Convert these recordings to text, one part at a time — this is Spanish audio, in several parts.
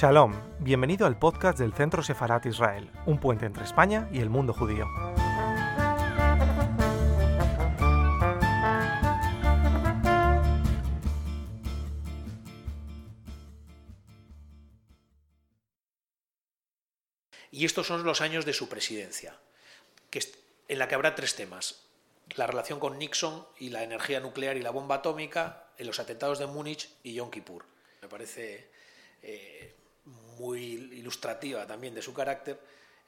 Shalom, bienvenido al podcast del Centro Sefarat Israel, un puente entre España y el mundo judío. Y estos son los años de su presidencia, en la que habrá tres temas. La relación con Nixon y la energía nuclear y la bomba atómica, en los atentados de Múnich y Yom Kippur. Me parece eh, muy ilustrativa también de su carácter.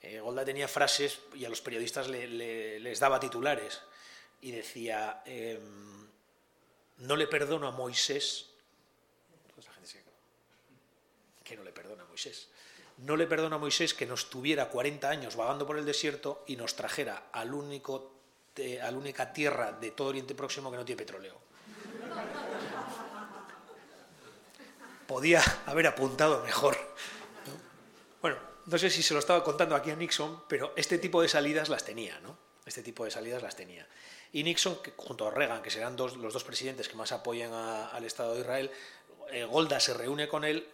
Eh, Golda tenía frases y a los periodistas les daba titulares y decía, em, no le perdono a Moisés, la gente que no le perdona a Moisés, no le perdona a Moisés que nos tuviera 40 años vagando por el desierto y nos trajera al único, a la única tierra de todo Oriente Próximo que no tiene petróleo. Podía haber apuntado mejor. No sé si se lo estaba contando aquí a Nixon, pero este tipo de salidas las tenía, ¿no? Este tipo de salidas las tenía. Y Nixon, junto a Reagan, que serán los dos presidentes que más apoyan al Estado de Israel, eh, Golda se reúne con él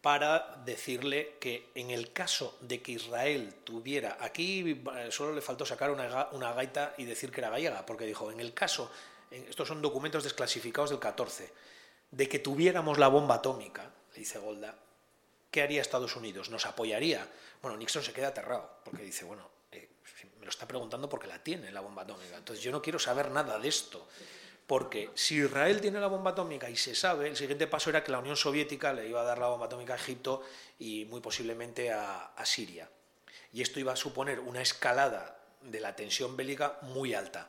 para decirle que en el caso de que Israel tuviera, aquí eh, solo le faltó sacar una, gaita y decir que era gallega, porque dijo, en el caso, estos son documentos desclasificados del 14, de que tuviéramos la bomba atómica, le dice Golda, ¿qué haría Estados Unidos? ¿Nos apoyaría? Bueno, Nixon se queda aterrado, porque dice, bueno, eh, me lo está preguntando porque la tiene la bomba atómica, entonces yo no quiero saber nada de esto. Porque si Israel tiene la bomba atómica y se sabe, el siguiente paso era que la Unión Soviética le iba a dar la bomba atómica a Egipto y muy posiblemente a, Siria. Y esto iba a suponer una escalada de la tensión bélica muy alta.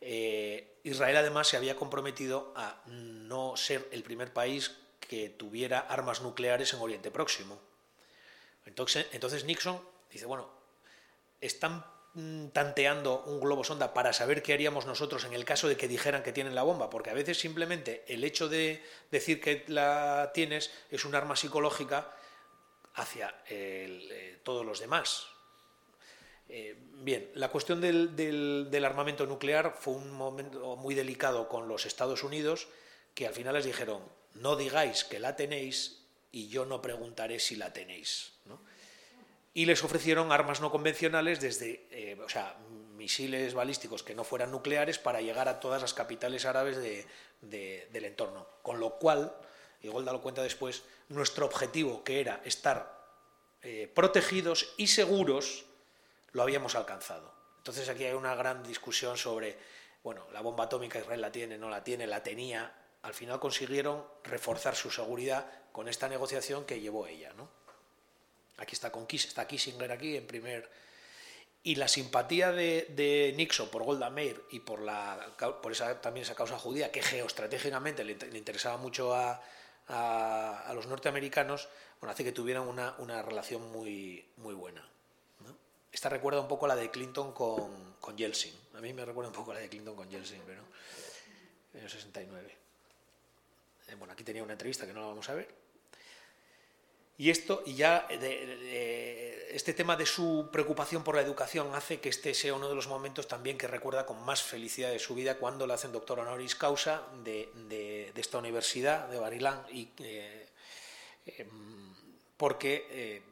Eh, Israel además se había comprometido a no ser el primer país que tuviera armas nucleares en Oriente Próximo. Entonces, Nixon dice, bueno, están Mm, tanteando un globo sonda para saber qué haríamos nosotros en el caso de que dijeran que tienen la bomba, porque a veces simplemente el hecho de decir que la tienes es un arma psicológica hacia eh, todos los demás. Eh, bien, la cuestión del, armamento nuclear fue un momento muy delicado con los Estados Unidos, que al final les dijeron, no digáis que la tenéis y yo no preguntaré si la tenéis. y les ofrecieron armas no convencionales desde, eh, o sea, misiles balísticos que no fueran nucleares para llegar a todas las capitales árabes del entorno. Con lo cual, y Golda lo cuenta después, nuestro objetivo, que era estar eh, protegidos y seguros, lo habíamos alcanzado. Entonces aquí hay una gran discusión sobre, bueno, la bomba atómica Israel la tiene, no la tiene, la tenía. Al final consiguieron reforzar su seguridad con esta negociación que llevó ella, ¿no? Aquí está, Kissinger aquí en primer... Y la simpatía de, Nixon por Golda Meir y por, la, por esa, también esa causa judía, que geoestratégicamente le, interesaba mucho a, los norteamericanos, bueno, hace que tuvieran una, relación muy, muy buena. Esta recuerda un poco a la de Clinton con, con Yeltsin. A mí me recuerda un poco a la de Clinton con Yeltsin, pero en el 69. Eh, bueno, aquí tenía una entrevista que no la vamos a ver. Y esto, y ya este tema de su preocupación por la educación hace que este sea uno de los momentos también que recuerda con más felicidad de su vida cuando le hacen doctor honoris causa de, esta universidad de Barilán, y, eh, porque eh,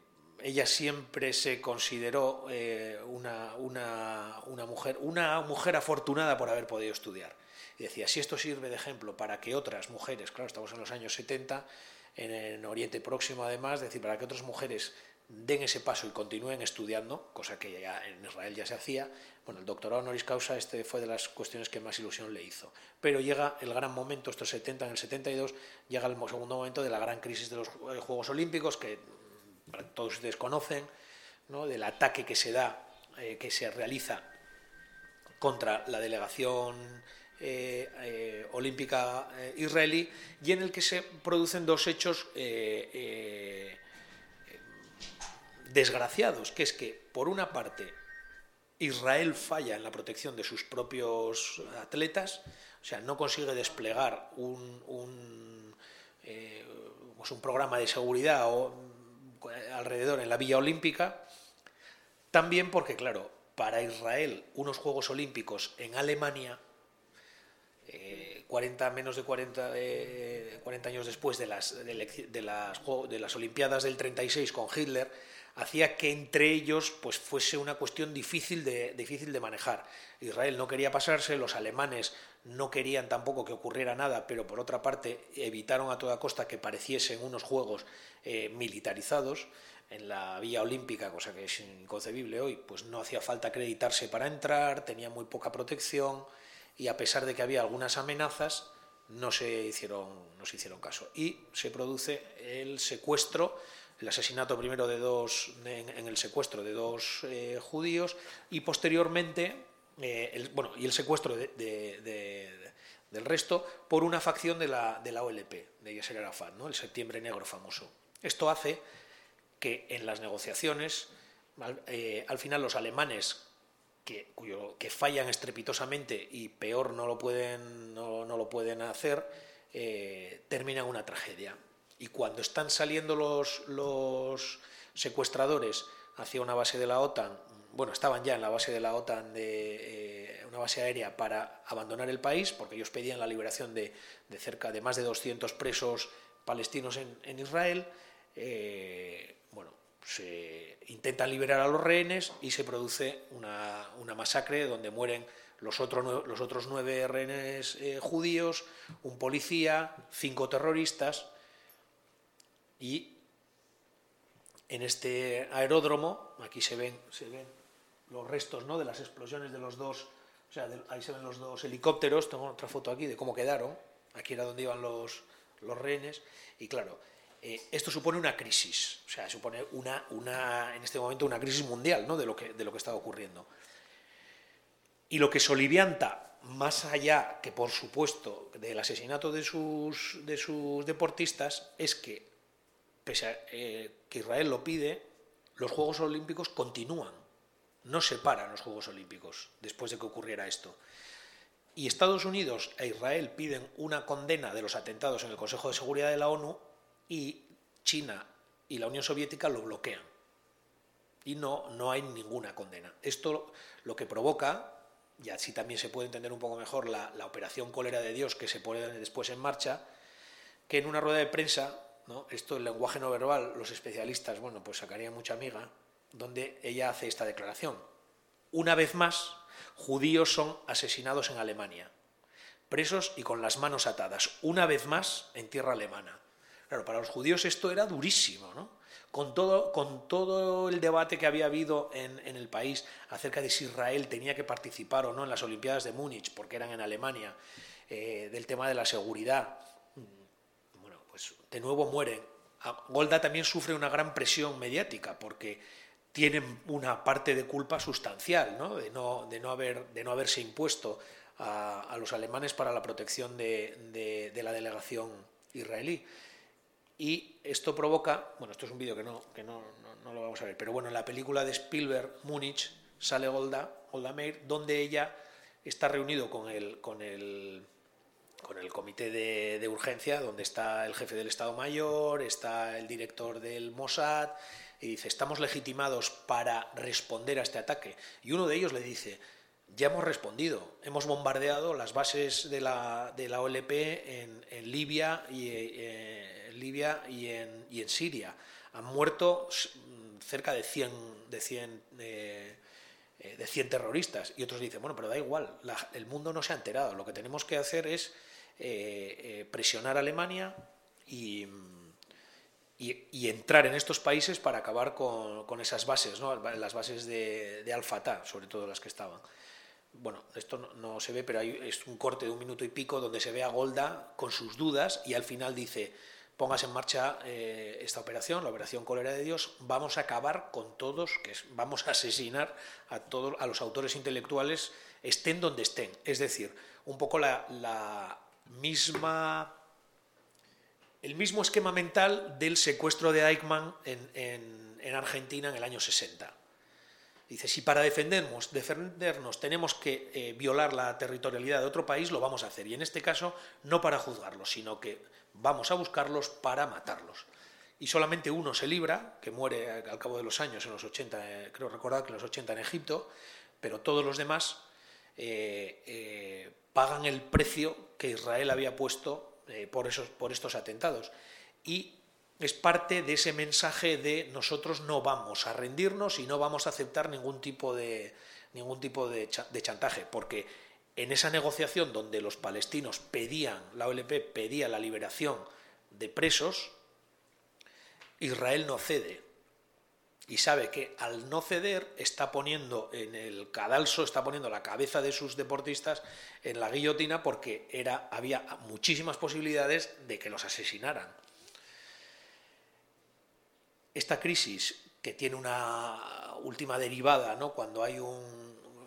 ella siempre se consideró eh, una, una, mujer, una mujer afortunada por haber podido estudiar. Y decía, si esto sirve de ejemplo para que otras mujeres, claro, estamos en los años 70, en, Oriente Próximo además, decir, para que otras mujeres den ese paso y continúen estudiando, cosa que ya en Israel ya se hacía. Bueno, el doctorado honoris causa este fue de las cuestiones que más ilusión le hizo. Pero llega el gran momento, estos 70, en el 72, llega el segundo momento de la gran crisis de los eh, Juegos Olímpicos, que todos ustedes conocen, ¿no? del ataque que se da, eh, que se realiza contra la delegación eh, eh, olímpica israelí y en el que se producen dos hechos desgraciados, que es que, por una parte, Israel falla en la protección de sus propios atletas, o sea, no consigue desplegar un, un, pues un programa de seguridad alrededor en la Villa Olímpica, también porque, claro, para Israel unos Juegos Olímpicos en Alemania 40, menos de 40 de, 40 años después de las, de, las, de las Olimpiadas del 36 con Hitler, hacía que entre ellos pues, fuese una cuestión difícil de, difícil de manejar. Israel no quería pasarse, los alemanes no querían tampoco que ocurriera nada, pero por otra parte evitaron a toda costa que pareciesen unos juegos eh, militarizados en la Villa Olímpica, cosa que es inconcebible hoy, pues no hacía falta acreditarse para entrar, tenía muy poca protección y a pesar de que había algunas amenazas, no se hicieron, no se hicieron caso. Y se produce el secuestro el asesinato primero de dos, en, el secuestro de dos eh, judíos y posteriormente, eh, bueno, y el secuestro del resto por una facción de la, de la OLP, de Yasser Arafat, ¿no? el septiembre negro famoso. Esto hace que en las negociaciones, al, eh, final los alemanes que, fallan estrepitosamente y peor no lo pueden, no, lo pueden hacer, terminan una tragedia y cuando están saliendo los, los secuestradores hacia una base de la OTAN, bueno, estaban ya en la base de la OTAN, de eh, una base aérea, para abandonar el país, porque ellos pedían la liberación de, cerca de más de 200 presos palestinos en, Israel. Eh, se intentan liberar a los rehenes y se produce una, masacre donde mueren los, otros los otros nueve rehenes eh, judíos, un policía, cinco terroristas y en este aeródromo, aquí se ven, se ven los restos ¿no? de las explosiones de los dos, o sea, ahí se ven los dos helicópteros, tengo otra foto aquí de cómo quedaron, aquí era donde iban los, los rehenes, y claro, eh, esto supone una crisis, o sea, supone una, en este momento una crisis mundial ¿no? de, lo que, de lo que está ocurriendo. Y lo que solivianta, más allá que por supuesto del asesinato de sus, de sus deportistas, es que pese a eh, que Israel lo pide, los Juegos Olímpicos continúan. No se paran los Juegos Olímpicos después de que ocurriera esto. Y Estados Unidos e Israel piden una condena de los atentados en el Consejo de Seguridad de la ONU y China y la Unión Soviética lo bloquean. Y no, no hay ninguna condena. Esto lo que provoca, y así también se puede entender un poco mejor la, operación cólera de Dios que se pone después en marcha, que en una rueda de prensa esto, el lenguaje no verbal, los especialistas, bueno, pues sacarían mucha amiga, donde ella hace esta declaración. Una vez más, judíos son asesinados en Alemania, presos y con las manos atadas, una vez más en tierra alemana. Claro, para los judíos esto era durísimo, ¿no? Con todo, con todo el debate que había habido en, el país acerca de si Israel tenía que participar o no en las Olimpiadas de Múnich, porque eran en Alemania, eh, del tema de la seguridad, de nuevo mueren. Golda también sufre una gran presión mediática porque tienen una parte de culpa sustancial ¿no? De no haberse impuesto a, los alemanes para la protección de, la delegación israelí. Y esto provoca, bueno, esto es un vídeo que, no, que no, no, lo vamos a ver, pero bueno, en la película de Spielberg, Múnich, sale Golda, Golda Meir, donde ella está reunido con el, con el con el comité de, urgencia, donde está el jefe del Estado Mayor, está el director del Mossad, y dice, estamos legitimados para responder a este ataque. Y uno de ellos le dice, ya hemos respondido, hemos bombardeado las bases de la, de la OLP en, Libia, y, eh, Libia y, en, en Siria. Han muerto cerca de 100, de 100 eh, 100 terroristas. Y otros dicen, bueno, pero da igual, el mundo no se ha enterado. Lo que tenemos que hacer es eh, eh, presionar a Alemania y, y, entrar en estos países para acabar con, esas bases, ¿no? las bases de, de Al-Fatah, sobre todo las que estaban. Bueno, esto no, se ve, pero hay, es un corte de un minuto y pico donde se ve a Golda con sus dudas y al final dice, pongas en marcha eh, esta operación, la operación Cólera de Dios, vamos a acabar con todos, que vamos a asesinar a todos, a los autores intelectuales, estén donde estén. Es decir, un poco la, misma el mismo esquema mental del secuestro de Eichmann en, Argentina en el año 60. Dice, si para defendernos, defendernos tenemos que eh, violar la territorialidad de otro país, lo vamos a hacer. Y en este caso, no para juzgarlos, sino que vamos a buscarlos para matarlos. Y solamente uno se libra, que muere al cabo de los años, en los 80, eh, creo recordar que en los 80 en Egipto, pero todos los demás eh, pagan el precio que Israel había puesto eh, por, esos, por estos atentados. Y es parte de ese mensaje de nosotros no vamos a rendirnos y no vamos a aceptar ningún tipo de, ningún tipo de, chantaje, porque en esa negociación donde los palestinos pedían, la OLP pedía la liberación de presos, Israel no cede. Y sabe que al no ceder está poniendo en el cadalso, está poniendo la cabeza de sus deportistas en la guillotina porque era, había muchísimas posibilidades de que los asesinaran. Esta crisis que tiene una última derivada, ¿no? cuando hay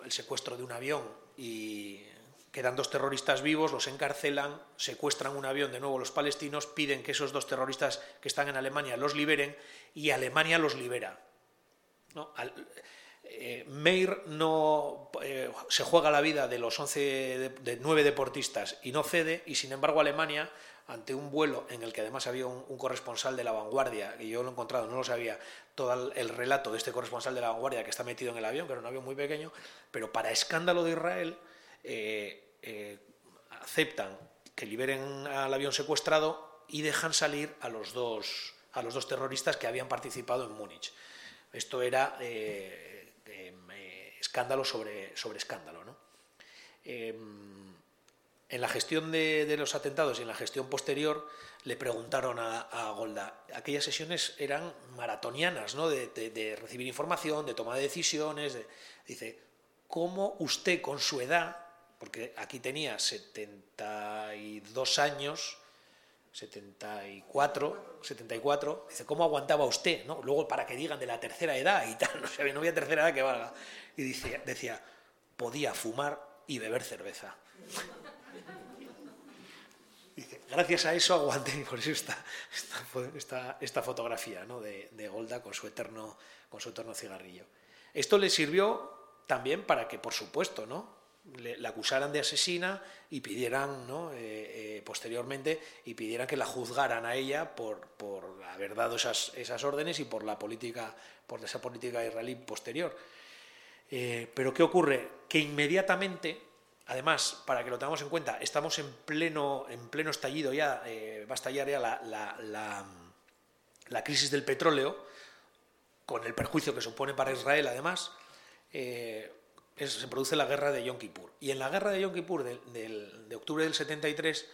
el secuestro de un avión y quedan dos terroristas vivos, los encarcelan, secuestran un avión de nuevo los palestinos, piden que esos dos terroristas que están en Alemania los liberen y Alemania los libera. Eh, Meir no eh, se juega la vida de los 11 de, nueve deportistas y no cede y sin embargo Alemania ante un vuelo en el que además había un, corresponsal de la vanguardia, y yo lo he encontrado, no lo sabía, todo el, relato de este corresponsal de la vanguardia que está metido en el avión, que era un avión muy pequeño, pero para escándalo de Israel, eh, aceptan que liberen al avión secuestrado y dejan salir a los dos, a los dos terroristas que habían participado en Múnich. Esto era escándalo sobre, sobre escándalo. Em, en la gestión de, los atentados y en la gestión posterior le preguntaron a, Golda, aquellas sesiones eran maratonianas, ¿no? de, recibir información, de toma de decisiones. dice, ¿cómo usted con su edad porque aquí tenía 72 años, 74, 74, dice, ¿cómo aguantaba usted? ¿no? Luego para que digan de la tercera edad y tal, no, sé, no había tercera edad que valga. Y dice, decía, podía fumar y beber cerveza. Dice, gracias a eso aguanté, y por eso está esta, esta, fotografía ¿no? de, de, Golda con su, eterno, con su eterno cigarrillo. Esto le sirvió también para que, por supuesto, ¿no? La acusaran de asesina y pidieran, ¿no? Eh, eh, posteriormente, y pidieran que la juzgaran a ella por, por haber dado esas, esas, órdenes y por la política, por esa política israelí posterior. Eh, pero ¿qué ocurre? Que inmediatamente, además, para que lo tengamos en cuenta, estamos en pleno, en pleno estallido ya, va a estallar ya la, la, la, crisis del petróleo, con el perjuicio que supone para Israel, además se produce la guerra de Yom Kippur. Y en la guerra de Yom Kippur de, octubre del 73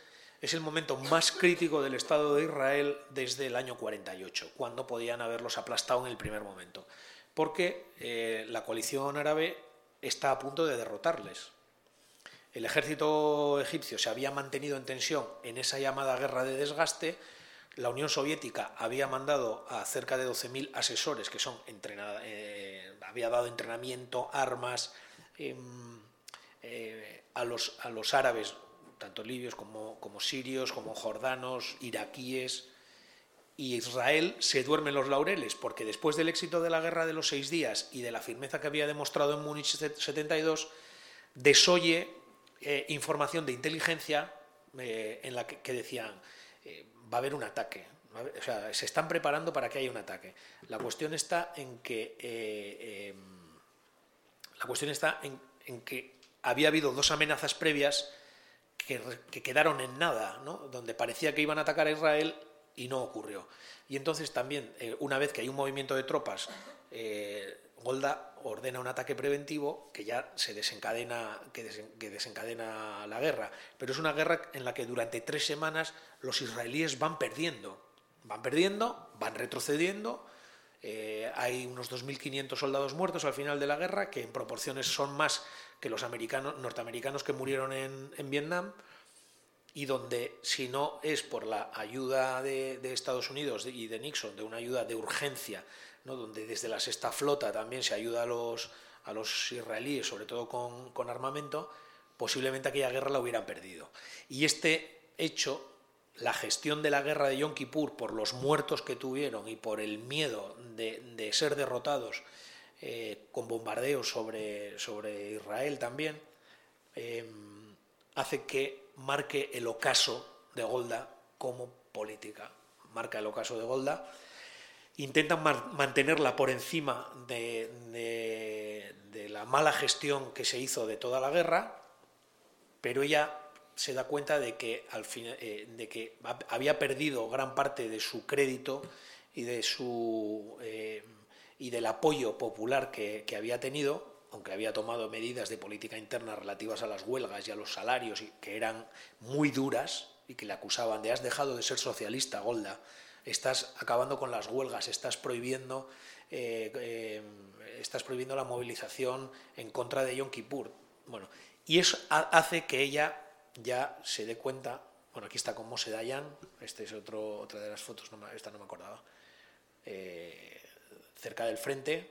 es el momento más crítico del Estado de Israel desde el año 48, cuando podían haberlos aplastado en el primer momento. Porque eh, la coalición árabe está a punto de derrotarles. El ejército egipcio se había mantenido en tensión en esa llamada guerra de desgaste. La Unión Soviética había mandado a cerca de 12.000 asesores que son entrenados, eh, había dado entrenamiento, armas, eh, a, los, a los árabes, tanto libios como, como sirios, como jordanos, iraquíes, y Israel se duerme en los laureles, porque después del éxito de la guerra de los seis días y de la firmeza que había demostrado en Múnich 72, desoye eh, información de inteligencia eh, en la que, decían va a haber un ataque. O sea, se están preparando para que haya un ataque. La cuestión está en que em, la cuestión está en, que había habido dos amenazas previas que, quedaron en nada, donde parecía que iban a atacar a Israel y no ocurrió. Y entonces también, eh, una vez que hay un movimiento de tropas, eh, Golda ordena un ataque preventivo que ya se desencadena, que, desencadena la guerra. Pero es una guerra en la que durante tres semanas los israelíes van perdiendo. Van perdiendo, van retrocediendo eh, hay unos 2.500 soldados muertos al final de la guerra, que en proporciones son más que los americanos, norteamericanos que murieron en, Vietnam, y donde si no es por la ayuda de, Estados Unidos y de Nixon, de una ayuda de urgencia, ¿no? donde desde la sexta flota también se ayuda a los, a los israelíes, sobre todo con, con armamento, posiblemente aquella guerra la hubieran perdido. Y este hecho la gestión de la guerra de Yom Kippur por los muertos que tuvieron y por el miedo de, ser derrotados eh, con bombardeos sobre, sobre Israel también, eh, hace que marque el ocaso de Golda como política. Marca el ocaso de Golda. Intentan mantenerla por encima de, de la mala gestión que se hizo de toda la guerra, pero ella se da cuenta de que, al fin, eh, de que había perdido gran parte de su crédito y, de su, eh, y del apoyo popular que, que, había tenido, aunque había tomado medidas de política interna relativas a las huelgas y a los salarios, que eran muy duras y que le acusaban de has dejado de ser socialista, Golda, estás acabando con las huelgas, estás prohibiendo, eh, estás prohibiendo la movilización en contra de Yom Kippur. Bueno, y eso hace que ella ya se dé cuenta, bueno, aquí está con Mose Dayan, esta es otro, otra de las fotos, no esta no me acordaba, eh, cerca del frente,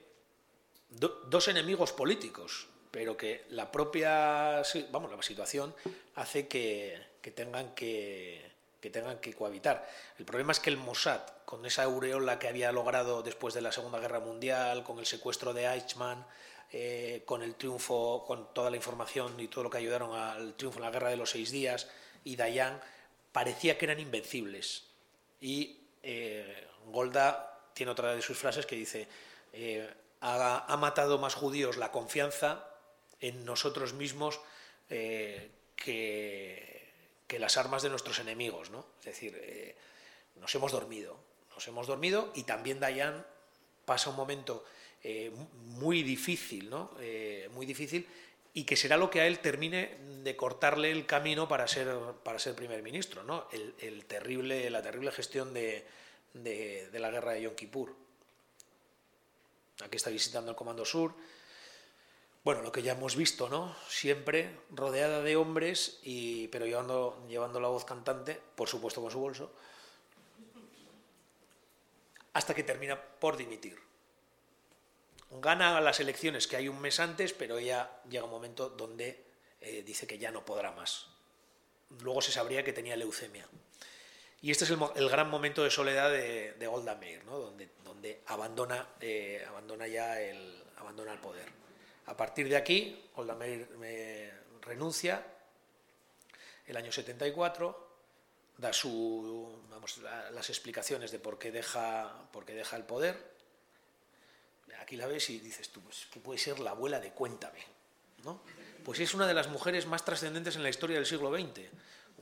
dos enemigos políticos, pero que la propia vamos, la situación hace que, tengan que, que tengan que cohabitar. El problema es que el Mossad, con esa aureola que había logrado después de la Segunda Guerra Mundial, con el secuestro de Eichmann, eh, con el triunfo, con toda la información y todo lo que ayudaron al triunfo en la Guerra de los Seis Días, y Dayan, parecía que eran invencibles. Y eh, Golda tiene otra de sus frases que dice, eh, ha, matado más judíos la confianza en nosotros mismos eh, que, que, las armas de nuestros enemigos. ¿no? Es decir, eh, nos hemos dormido, nos hemos dormido y también Dayan pasa un momento eh, muy difícil, ¿no? muy difícil y que será lo que a él termine de cortarle el camino para ser, para ser primer ministro, ¿no? el, terrible, la terrible gestión de, de, de la guerra de Yom Kippur. Aquí está visitando el Comando Sur. Bueno, lo que ya hemos visto, ¿no? Siempre rodeada de hombres, y, pero llevando, llevando la voz cantante, por supuesto con su bolso, hasta que termina por dimitir. Gana las elecciones que hay un mes antes, pero ya llega un momento donde eh, dice que ya no podrá más. Luego se sabría que tenía leucemia. Y este es el, gran momento de soledad de, de Golda Meir, ¿no? donde, donde abandona, eh, abandona ya el, abandona el poder. A partir de aquí, Golda Meir renuncia el año 74, da su, vamos, las explicaciones de por qué, deja, por qué deja el poder. Aquí la ves y dices tú, pues que puede ser la abuela de Cuéntame. ¿no? Pues es una de las mujeres más trascendentes en la historia del siglo XX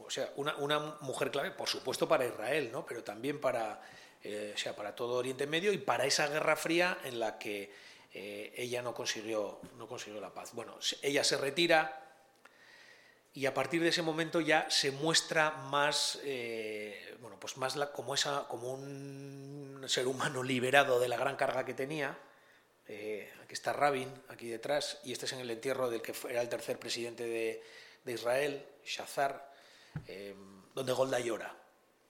o sea, una, mujer clave, por supuesto, para Israel, ¿no? pero también para, eh, sea, para todo Oriente Medio y para esa Guerra Fría en la que eh, ella no consiguió, no consiguió la paz. Bueno, ella se retira y a partir de ese momento ya se muestra más, eh, bueno, pues más como, esa, como un ser humano liberado de la gran carga que tenía. Aquí está Rabin, aquí detrás, y este es en el entierro del que era el tercer presidente de, Israel, Shazar Em, donde Golda llora.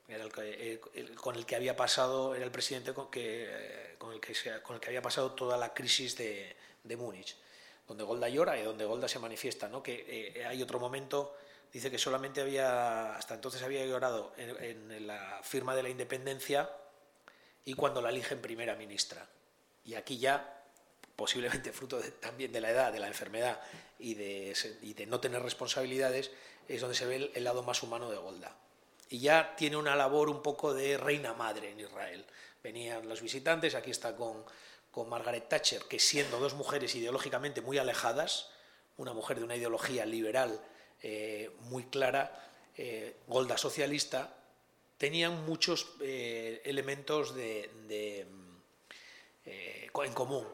Era el, con el que había pasado, era el presidente con, con, el que con el que había pasado toda la crisis de, Múnich, donde Golda llora y donde Golda se manifiesta. ¿no? Que eh, hay otro momento, dice que solamente había, hasta entonces había llorado en, la firma de la independencia y cuando la eligen primera ministra. Y aquí ya posiblemente fruto también de la edad, de la enfermedad y de, no tener responsabilidades, es donde se ve el, lado más humano de Golda. Y ya tiene una labor un poco de reina madre en Israel. Venían los visitantes, aquí está con, con Margaret Thatcher, que siendo dos mujeres ideológicamente muy alejadas, una mujer de una ideología liberal eh, muy clara, eh, Golda socialista, tenían muchos eh, elementos de, en común.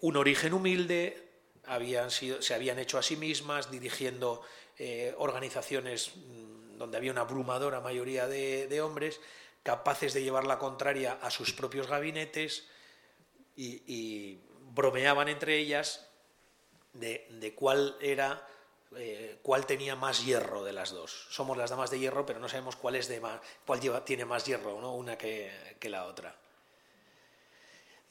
Un origen humilde, habían sido, se habían hecho a sí mismas, dirigiendo eh, organizaciones mm, donde había una abrumadora mayoría de, hombres, capaces de llevar la contraria a sus propios gabinetes y, bromeaban entre ellas de, cuál era eh, cuál tenía más hierro de las dos. Somos las damas de hierro, pero no sabemos cuál es de más, cuál lleva, tiene más hierro, ¿no? una que la otra.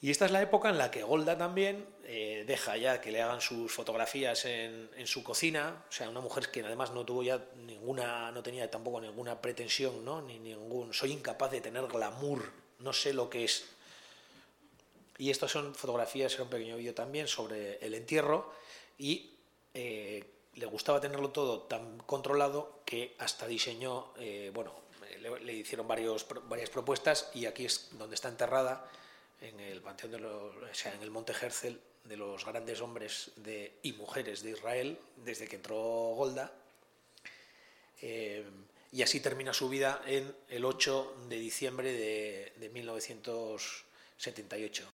Y esta es la época en la que Golda también eh, deja ya que le hagan sus fotografías en, su cocina, o sea, una mujer que además no tuvo ya ninguna, no tenía tampoco ninguna pretensión, ¿no? Ni ningún, soy incapaz de tener glamour, no sé lo que es. Y estas son fotografías, era un pequeño vídeo también sobre el entierro y eh, le gustaba tenerlo todo tan controlado que hasta diseñó, eh, bueno, le, hicieron varios, varias propuestas y aquí es donde está enterrada en el panteón de los, o sea, en el Monte Herzl de los grandes hombres de, y mujeres de Israel desde que entró Golda. y así termina su vida en el 8 de diciembre de, de 1978.